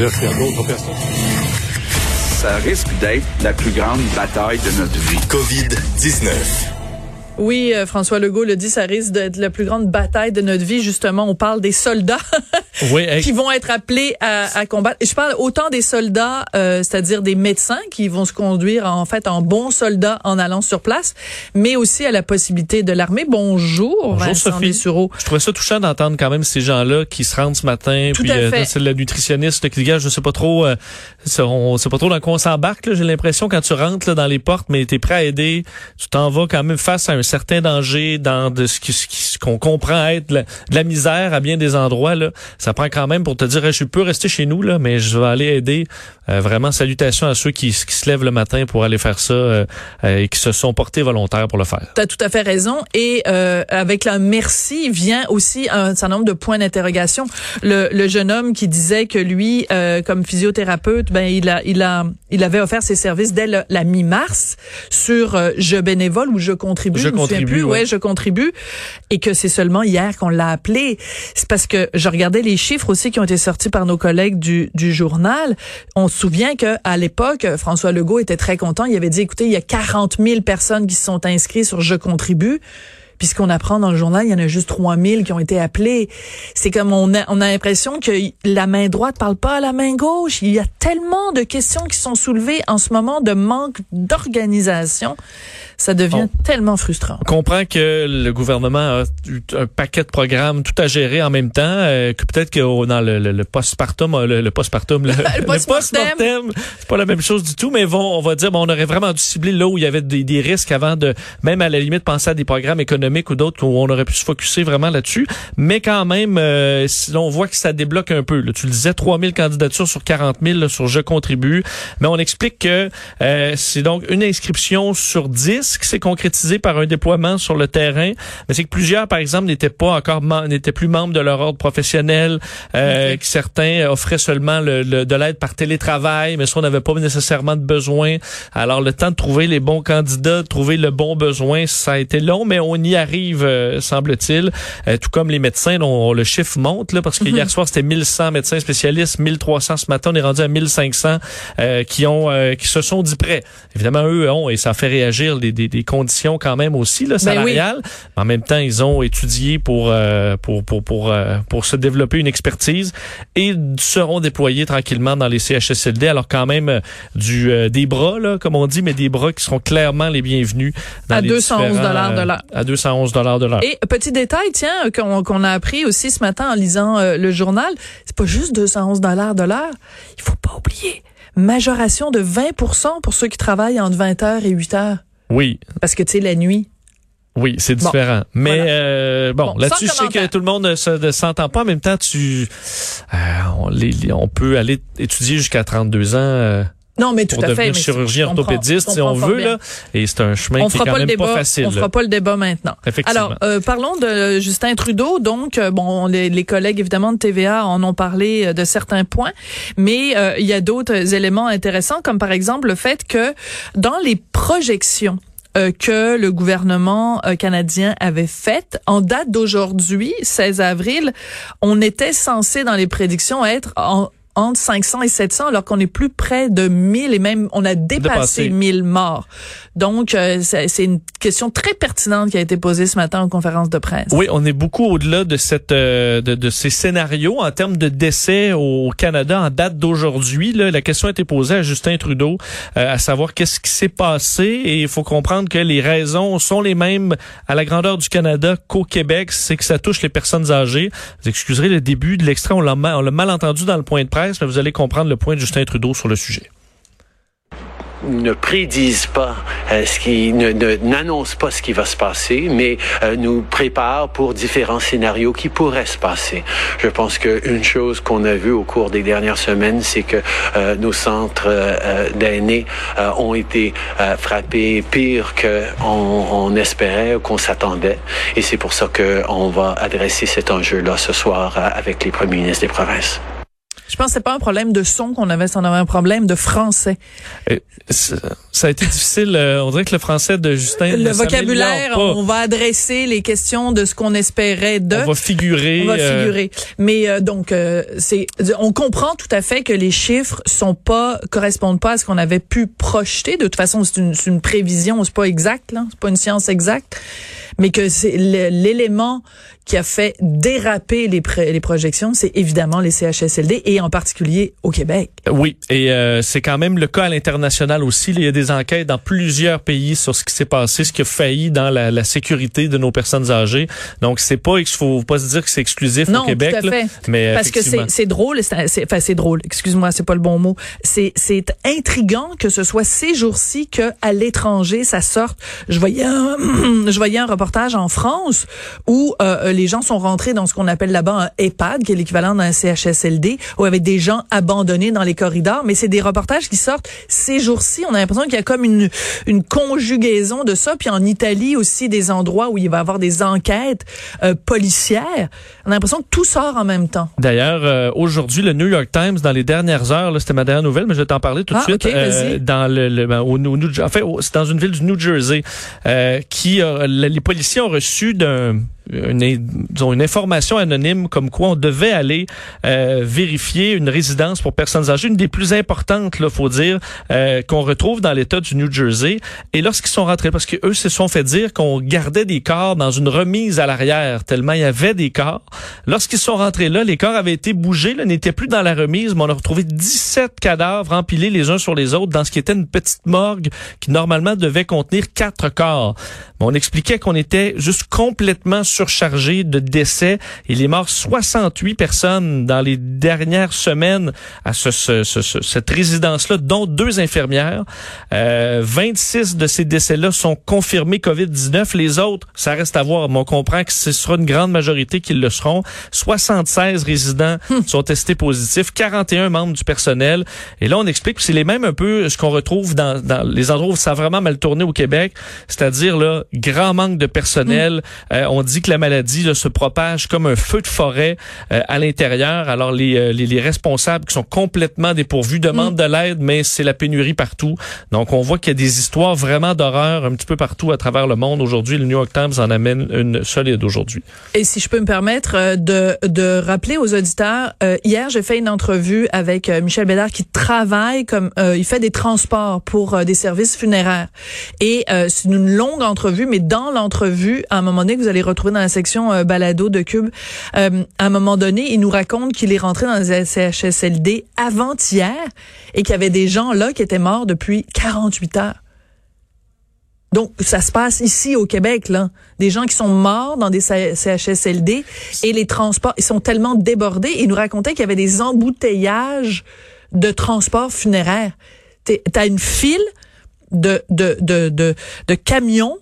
dire qu'il y a d'autres personnes. Ça risque d'être la plus grande bataille de notre vie. COVID-19. Oui, euh, François Legault le dit, ça risque d'être la plus grande bataille de notre vie. Justement, on parle des soldats oui, qui vont être appelés à, à, combattre. Et je parle autant des soldats, euh, c'est-à-dire des médecins qui vont se conduire en fait en bons soldats en allant sur place, mais aussi à la possibilité de l'armée. Bonjour, Bonjour Sophie. Dessureau. Je trouvais ça touchant d'entendre quand même ces gens-là qui se rendent ce matin. Tout puis à euh, c'est le nutritionniste qui dit, Gars, je sais pas trop, euh, on sait pas trop dans quoi on s'embarque. J'ai l'impression quand tu rentres là, dans les portes, mais tu es prêt à aider, tu t'en vas quand même face à un certain danger dans de ce qu'on comprend être de la, de la misère à bien des endroits. Là. Ça prend quand même pour te dire, je peux rester chez nous, là, mais je vais aller aider. Euh, vraiment, salutations à ceux qui, qui se lèvent le matin pour aller faire ça euh, euh, et qui se sont portés volontaires pour le faire. Tu as tout à fait raison. Et euh, avec la merci vient aussi un certain nombre de points d'interrogation. Le, le jeune homme qui disait que lui, euh, comme physiothérapeute, ben il a, il a, il avait offert ses services dès le- la mi-mars sur euh, Je bénévole ou Je contribue. Je me souviens contribue, plus. ouais. Ouais, Je contribue. Et que c'est seulement hier qu'on l'a appelé. C'est parce que je regardais les chiffres aussi qui ont été sortis par nos collègues du, journal. On se souvient que à l'époque, François Legault était très content. Il avait dit, écoutez, il y a 40 000 personnes qui se sont inscrites sur Je contribue. Puis ce qu'on apprend dans le journal, il y en a juste 3000 qui ont été appelés. C'est comme on a, on a l'impression que la main droite parle pas à la main gauche. Il y a tellement de questions qui sont soulevées en ce moment de manque d'organisation. Ça devient tellement frustrant. On comprend que le gouvernement a eu un paquet de programmes tout à gérer en même temps, euh, que peut-être que au- dans le, le, le postpartum, euh, le, le postpartum, le, le postmortem, c'est pas la même chose du tout, mais vont, on va dire, bon, on aurait vraiment dû cibler là où il y avait des, des risques avant de, même à la limite, penser à des programmes économiques ou d'autres où on aurait pu se focuser vraiment là-dessus. Mais quand même, euh, si on voit que ça débloque un peu. là. Tu le disais, 3000 candidatures sur 40 000 là, sur Je contribue. Mais on explique que euh, c'est donc une inscription sur 10 qui s'est concrétisée par un déploiement sur le terrain. Mais c'est que plusieurs, par exemple, n'étaient pas encore n'étaient plus membres de leur ordre professionnel, euh, que certains offraient seulement le, le- de l'aide par télétravail, mais ça, on n'avait pas nécessairement de besoin. Alors, le temps de trouver les bons candidats, de trouver le bon besoin, ça a été long, mais on y arrive, euh, semble-t-il. Euh, tout comme les médecins, dont le chiffre monte, là, parce que hier soir, c'était 1100 médecins spécialistes, 1300 ce matin, on est rendu à 1500 euh, qui ont euh, qui se sont dit prêts. Évidemment, eux ont, et ça fait réagir des, des, des conditions quand même aussi là, Ben oui. salariales. En même temps, ils ont étudié pour euh, pour pour pour euh, pour se développer une expertise et seront déployés tranquillement dans les CHSLD. Alors quand même du euh, des bras là, comme on dit, mais des bras qui seront clairement les bienvenus dans À les 211 différents, dollars de l'heure. À 211 dollars de l'heure. Et petit détail, tiens, qu'on a appris aussi ce matin en lisant euh, le journal, c'est pas juste 211 dollars de l'heure. Il faut pas oublier majoration de 20% pour ceux qui travaillent entre 20 heures et 8 heures. Oui, Parce que tu sais la nuit. Oui, c'est Bon. différent. Mais Voilà. euh, bon, Bon, là-dessus, je sais que tout le monde ne se- ne s'entend pas. En même temps, tu, euh, on, les- les- on peut aller étudier jusqu'à 32 ans Non, mais tout pour à fait. devenir mais chirurgien comprends- orthopédiste si on veut bien. là. Et c'est un chemin On qui est quand pas le même débat. pas facile. on fera pas le débat maintenant. Effectivement. Alors, euh, parlons de Justin Trudeau. Donc, euh, bon, les, les collègues évidemment de TVA en ont parlé euh, de certains points, mais euh, il y a d'autres éléments intéressants, comme par exemple le fait que dans les projections euh, que le gouvernement euh, canadien avait faites, en date d'aujourd'hui, 16 avril, on était censé dans les prédictions être en entre 500 et 700 alors qu'on est plus près de 1000 et même on a dépassé Dépassé. 1000 morts. Donc euh, c'est une question très pertinente qui a été posée ce matin en conférence de presse. Oui, on est beaucoup au-delà de cette euh, de, de ces scénarios en termes de décès au Canada en date d'aujourd'hui. La question a été posée à Justin Trudeau, euh, à savoir qu'est-ce qui s'est passé et il faut comprendre que les raisons sont les mêmes à la grandeur du Canada qu'au Québec, c'est que ça touche les personnes âgées. Vous excuserez le début de l'extrait, on l'a mal, on l'a mal entendu dans le point de presse, mais vous allez comprendre le point de Justin Trudeau sur le sujet. ne prédisent pas euh, ce qui ne n'annoncent pas ce qui va se passer, mais euh, nous préparent pour différents scénarios qui pourraient se passer. Je pense qu'une chose qu'on a vue au cours des dernières semaines, c'est que euh, nos centres d'aînés ont été frappés pire qu'on on espérait ou qu'on s'attendait, et c'est pour ça qu'on va adresser cet enjeu-là ce soir avec les premiers ministres des provinces. Je pense que c'est pas un problème de son qu'on avait, on avait un problème de français. ça a été difficile. Euh, on dirait que le français de Justin. Le vocabulaire, on va adresser les questions de ce qu'on espérait de. On va figurer. On va euh, figurer. Mais euh, donc, c'est, on comprend tout à fait que les chiffres sont pas correspondent pas à ce qu'on avait pu projeter. De toute façon, c'est une, une prévision, c'est pas exact, là, c'est pas une science exacte mais que c'est l'élément qui a fait déraper les, les projections, c'est évidemment les CHSLD et en particulier au Québec. Oui, et euh, c'est quand même le cas à l'international aussi. Il y a des enquêtes dans plusieurs pays sur ce qui s'est passé, ce qui a failli dans la, la, sécurité de nos personnes âgées. Donc c'est pas, il faut pas se dire que c'est exclusif au Québec, tout à fait. mais parce que c'est drôle, enfin c'est drôle. Excuse-moi, c'est pas le bon mot. C'est c'est intrigant que ce soit ces jours-ci que à l'étranger ça sorte. Je voyais un, je voyais un reportage en France où euh, les gens sont rentrés dans ce qu'on appelle là-bas un EHPAD, qui est l'équivalent d'un CHSLD, où avait des gens abandonnés dans les corridors. Mais c'est des reportages qui sortent ces jours-ci. On a l'impression qu'il y a comme une, une conjugaison de ça. Puis en Italie aussi, des endroits où il va y avoir des enquêtes euh, policières. On a l'impression que tout sort en même temps. D'ailleurs, euh, aujourd'hui, le New York Times, dans les dernières heures, c'était ma dernière nouvelle, mais je vais t'en parler tout de ah, suite. Euh, dans le, le ben, au, au, en fait, c'est dans une ville du New Jersey, qui les policiers ont reçu d'un une, une information anonyme comme quoi on devait aller euh, vérifier une résidence pour personnes âgées, une des plus importantes, là, faut dire, euh, qu'on retrouve dans l'État du New Jersey. Et lorsqu'ils sont rentrés, parce que eux se sont fait dire qu'on gardait des corps dans une remise à l'arrière, tellement il y avait des corps. Lorsqu'ils sont rentrés là, les corps avaient été bougés, n'étaient plus dans la remise, mais on a retrouvé 17 cadavres empilés les uns sur les autres dans ce qui était une petite morgue qui normalement devait contenir quatre corps. on expliquait qu'on était juste complètement surchargé de décès. Il est mort 68 personnes dans les dernières semaines à ce, ce, ce, cette résidence-là, dont deux infirmières. Euh, 26 de ces décès-là sont confirmés COVID-19. Les autres, ça reste à voir. Mais on comprend que ce sera une grande majorité qui le seront. 76 résidents hmm. sont testés positifs, 41 membres du personnel. Et là, on explique que c'est les mêmes un peu ce qu'on retrouve dans, dans, les endroits où ça a vraiment mal tourné au Québec, c'est-à-dire là grand manque de personnel. Hmm. Euh, on dit que la maladie là, se propage comme un feu de forêt euh, à l'intérieur. Alors les, euh, les, les, responsables qui sont complètement dépourvus demandent mm. de l'aide, mais c'est la pénurie partout. Donc on voit qu'il y a des histoires vraiment d'horreur un petit peu partout à travers le monde. Aujourd'hui, le New York Times en amène une solide aujourd'hui. Et si je peux me permettre euh, de, de rappeler aux auditeurs, hier j'ai fait une entrevue avec Michel Bédard qui travaille comme il fait des transports pour des services funéraires. Et c'est une longue entrevue, mais dans l'entrevue, à un moment donné vous allez retrouver dans la section euh, balado de Cube, euh, à un moment donné, il nous raconte qu'il est rentré dans les CHSLD avant-hier et qu'il y avait des gens là qui étaient morts depuis 48 heures. Donc, ça se passe ici au Québec, là. Des gens qui sont morts dans des CHSLD et les transports, ils sont tellement débordés. Il nous racontait qu'il y avait des embouteillages de transports funéraires. T'as une file de, de, camions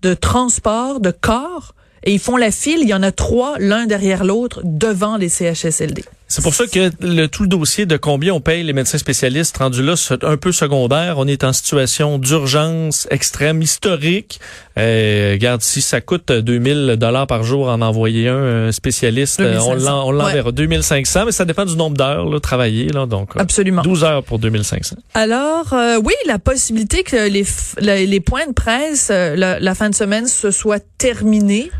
de transport de corps et ils font la file. Il y en a trois, l'un derrière l'autre, devant les CHSLD. C'est pour ça que le tout le dossier de combien on paye les médecins spécialistes rendu là, c'est un peu secondaire. On est en situation d'urgence extrême, historique. Euh, regarde, si ça coûte 2000 dollars par jour en envoyer un spécialiste, euh, on l'enverra 2500, mais ça dépend du nombre d'heures travaillées. Là, donc, euh, Absolument. 12 heures pour 2500. Alors, euh, oui, la possibilité que les, les, points de presse, la, la fin de semaine, se soient terminés.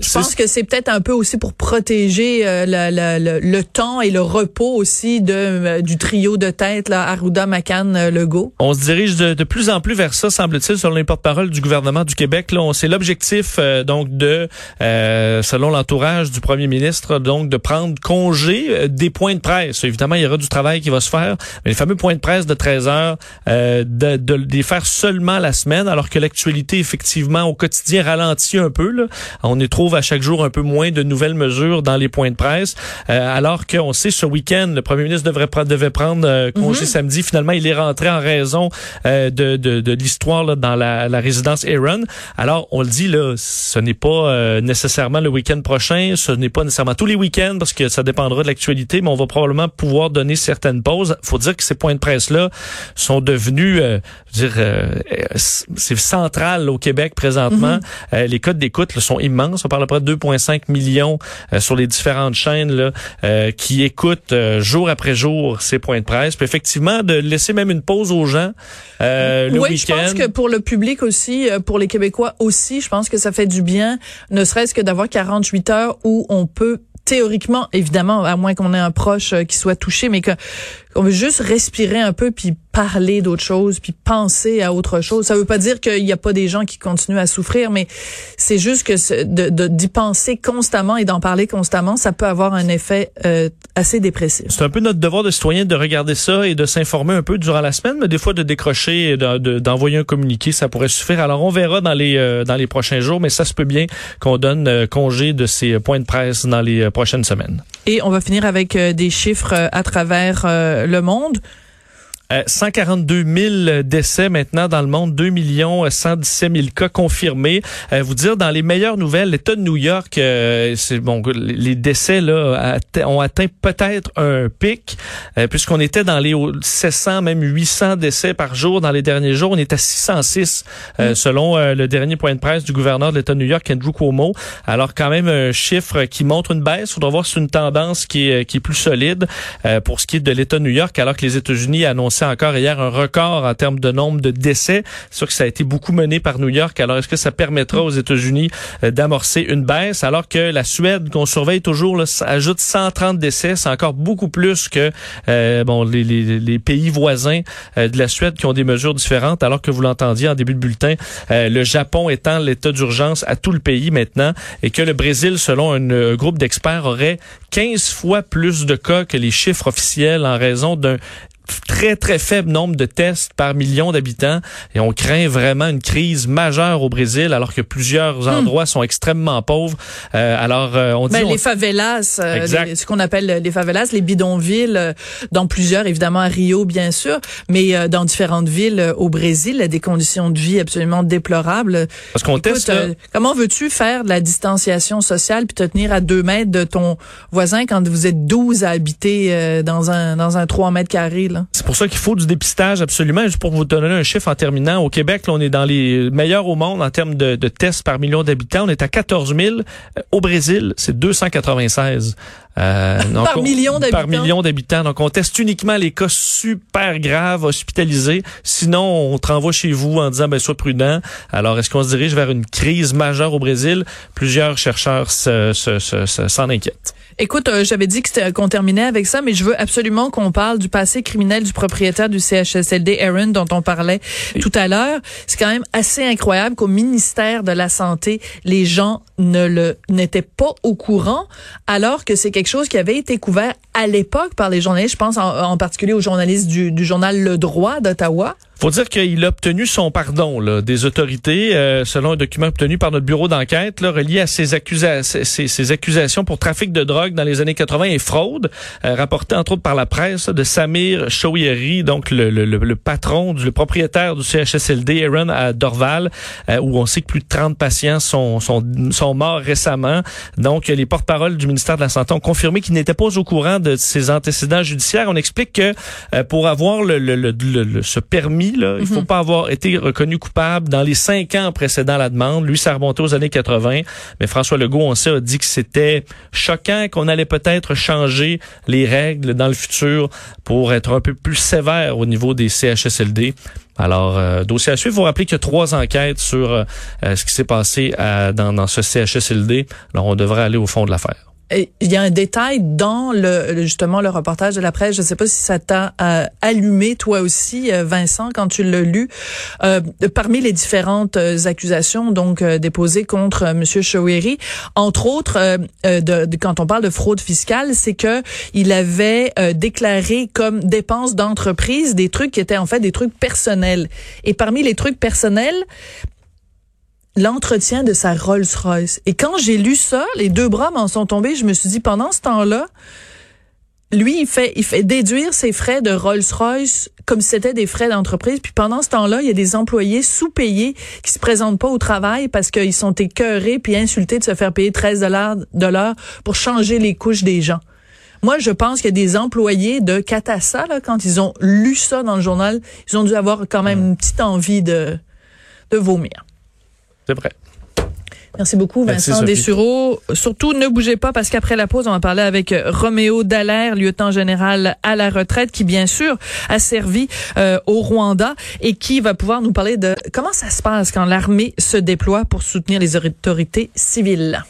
Je pense que c'est peut-être un peu aussi pour protéger euh, le temps et le repos aussi de euh, du trio de tête là, Arruda, Macan, euh, Legault. On se dirige de, plus en plus vers ça, semble-t-il, selon les porte-parole du gouvernement du Québec. Là, c'est l'objectif donc de, selon l'entourage du premier ministre, donc de prendre congé des points de presse. Évidemment, il y aura du travail qui va se faire, mais les fameux points de presse de 13 heures, de, de, de les faire seulement la semaine, alors que l'actualité effectivement au quotidien ralentit un peu. Là. On est trop à chaque jour un peu moins de nouvelles mesures dans les points de presse, euh, alors qu'on sait ce week-end, le premier ministre devrait devait prendre euh, congé mhm. samedi. Finalement, il est rentré en raison euh, de, de, de l'histoire dans la, la, résidence Aaron. Alors, on le dit, là, ce n'est pas nécessairement le week-end prochain, ce n'est pas nécessairement tous les week-ends, parce que ça dépendra de l'actualité, mais on va probablement pouvoir donner certaines pauses. faut dire que ces points de presse-là sont devenus, dire, c'est central au Québec présentement. Mhm. les codes d'écoute sont immenses. On parle à peu près de 2,5 millions sur les différentes chaînes là, qui écoutent jour après jour ces points de presse. Puis effectivement, de laisser même une pause aux gens le oui, week-end. je pense que pour le public aussi, pour les Québécois aussi, je pense que ça fait du bien, ne serait-ce que d'avoir 48 heures où on peut théoriquement, évidemment, à moins qu'on ait un proche qui soit touché, mais que on veut juste respirer un peu puis parler d'autre chose puis penser à autre chose. Ça veut pas dire qu'il n'y a pas des gens qui continuent à souffrir, mais c'est juste que de d'y penser constamment et d'en parler constamment, ça peut avoir un effet euh, assez dépressif. C'est un peu notre devoir de citoyen de regarder ça et de s'informer un peu durant la semaine, mais des fois de décrocher et d'envoyer un communiqué, ça pourrait suffire. Alors on verra dans les euh, dans les prochains jours, mais ça se peut bien qu'on donne euh, congé de ces points de presse dans les prochaines semaines. Et on va finir avec des chiffres à travers le monde. 142 euh, 000 décès maintenant dans le monde, 2 millions 117 000 cas confirmés. Euh, vous dire dans les meilleures nouvelles, l'État de New York, euh, c'est bon, les décès là ont atteint peut-être un pic puisqu'on était dans les 700 même 800 décès par jour dans les derniers jours. On est à 606 mm. selon le dernier point de presse du gouverneur de l'État de New York, Andrew Cuomo. Alors quand même un chiffre qui montre une baisse. Il faudra voir si c'est une tendance qui est qui est plus solide pour ce qui est de l'État de New York, alors que les États-Unis annoncent encore hier un record en termes de nombre de décès. C'est sûr que ça a été beaucoup mené par New York. Alors, est-ce que ça permettra aux États-Unis euh, d'amorcer une baisse? Alors que la Suède, qu'on surveille toujours, ajoute 130 décès. C'est encore beaucoup plus que euh, bon les, les, les, pays voisins euh, de la Suède qui ont des mesures différentes. Alors que vous l'entendiez en début de bulletin, le Japon étant l'état d'urgence à tout le pays maintenant et que le Brésil, selon un groupe d'experts, aurait 15 fois plus de cas que les chiffres officiels en raison d'un très, très faible nombre de tests par million d'habitants et on craint vraiment une crise majeure au Brésil alors que plusieurs hmm. endroits sont extrêmement pauvres. Euh, alors, euh, on dit... Ben, les favelas, euh, ce qu'on appelle les favelas, les bidonvilles, dans plusieurs, évidemment à Rio, bien sûr, mais dans différentes villes au Brésil, des conditions de vie absolument déplorables. Parce qu'on teste... comment veux-tu faire de la distanciation sociale puis te tenir à deux mètres de ton voisin quand vous êtes 12 à habiter dans un dans un 3 mètres carrés? C'est pour ça qu'il faut du dépistage absolument. Juste pour vous donner un chiffre en terminant, au Québec, là, on est dans les meilleurs au monde en termes de, de tests par million d'habitants. On est à 14 000. Au Brésil, c'est 296. Euh, par million d'habitants. Par million d'habitants. Donc, on teste uniquement les cas super graves, hospitalisés. Sinon, on te renvoie chez vous en disant, ben, sois prudent. Alors, est-ce qu'on se dirige vers une crise majeure au Brésil? Plusieurs chercheurs s'en se, se, inquiètent. Écoute, euh, j'avais dit qu'on terminait avec ça, mais je veux absolument qu'on parle du passé criminel du propriétaire du CHSLD, Aaron, dont on parlait tout à l'heure. C'est quand même assez incroyable qu'au ministère de la Santé, les gens ne le n'étaient pas au courant, alors que c'est quelque chose qui avait été couvert à l'époque par les journalistes. Je pense en, particulier aux journalistes du, du journal Le Droit d'Ottawa faut dire qu'il a obtenu son pardon là, des autorités, euh, selon un document obtenu par notre bureau d'enquête, relié à ses, accusations, ses, accusations pour trafic de drogue dans les années 80 et fraude, euh, rapporté entre autres par la presse de Samir Chouieri, donc le, le, le, patron, du, le propriétaire du CHSLD, Aaron à Dorval, euh, où on sait que plus de 30 patients sont, sont, sont morts récemment. Donc, les porte-paroles du ministère de la Santé ont confirmé qu'ils n'étaient pas au courant de ses antécédents judiciaires. On explique que pour avoir le, le, ce permis il Il faut mhm. pas avoir été reconnu coupable dans les cinq ans précédant la demande. Lui, ça remontait aux années 80. Mais François Legault, on sait, a dit que c'était choquant qu'on allait peut-être changer les règles dans le futur pour être un peu plus sévère au niveau des CHSLD. Alors, euh, dossier à suivre. Il faut rappeler qu'il y a trois enquêtes sur euh, ce qui s'est passé dans, dans ce CHSLD. Alors, on devrait aller au fond de l'affaire il y a un détail dans le justement le reportage de la presse. Je ne sais pas si ça t'a euh, allumé toi aussi, euh, Vincent, quand tu l'as lu. Euh, parmi les différentes accusations donc déposées contre Monsieur Choueri, entre autres, de, quand on parle de fraude fiscale, c'est que il avait déclaré comme dépenses d'entreprise des trucs qui étaient en fait des trucs personnels. Et parmi les trucs personnels, l'entretien de sa Rolls-Royce. Et quand j'ai lu ça, les deux bras m'en sont tombés. Je me suis dit, pendant ce temps-là, lui, il fait, il fait déduire ses frais de Rolls-Royce comme si c'était des frais d'entreprise. Puis pendant ce temps-là, il y a des employés sous-payés qui se présentent pas au travail parce qu'ils sont écœurés puis insultés de se faire payer 13 dollars de l'heure pour changer les couches des gens. Moi, je pense qu'il y a des employés de Catassa, là, quand ils ont lu ça dans le journal, ils ont dû avoir quand même une petite envie de, de vomir. C'est vrai. Merci beaucoup, Vincent Dessureau. Surtout, ne bougez pas parce qu'après la pause, on va parler avec euh, Roméo Dallaire, lieutenant général à la retraite, qui bien sûr a servi euh, au Rwanda et qui va pouvoir nous parler de comment ça se passe quand l'armée se déploie pour soutenir les autorités civiles.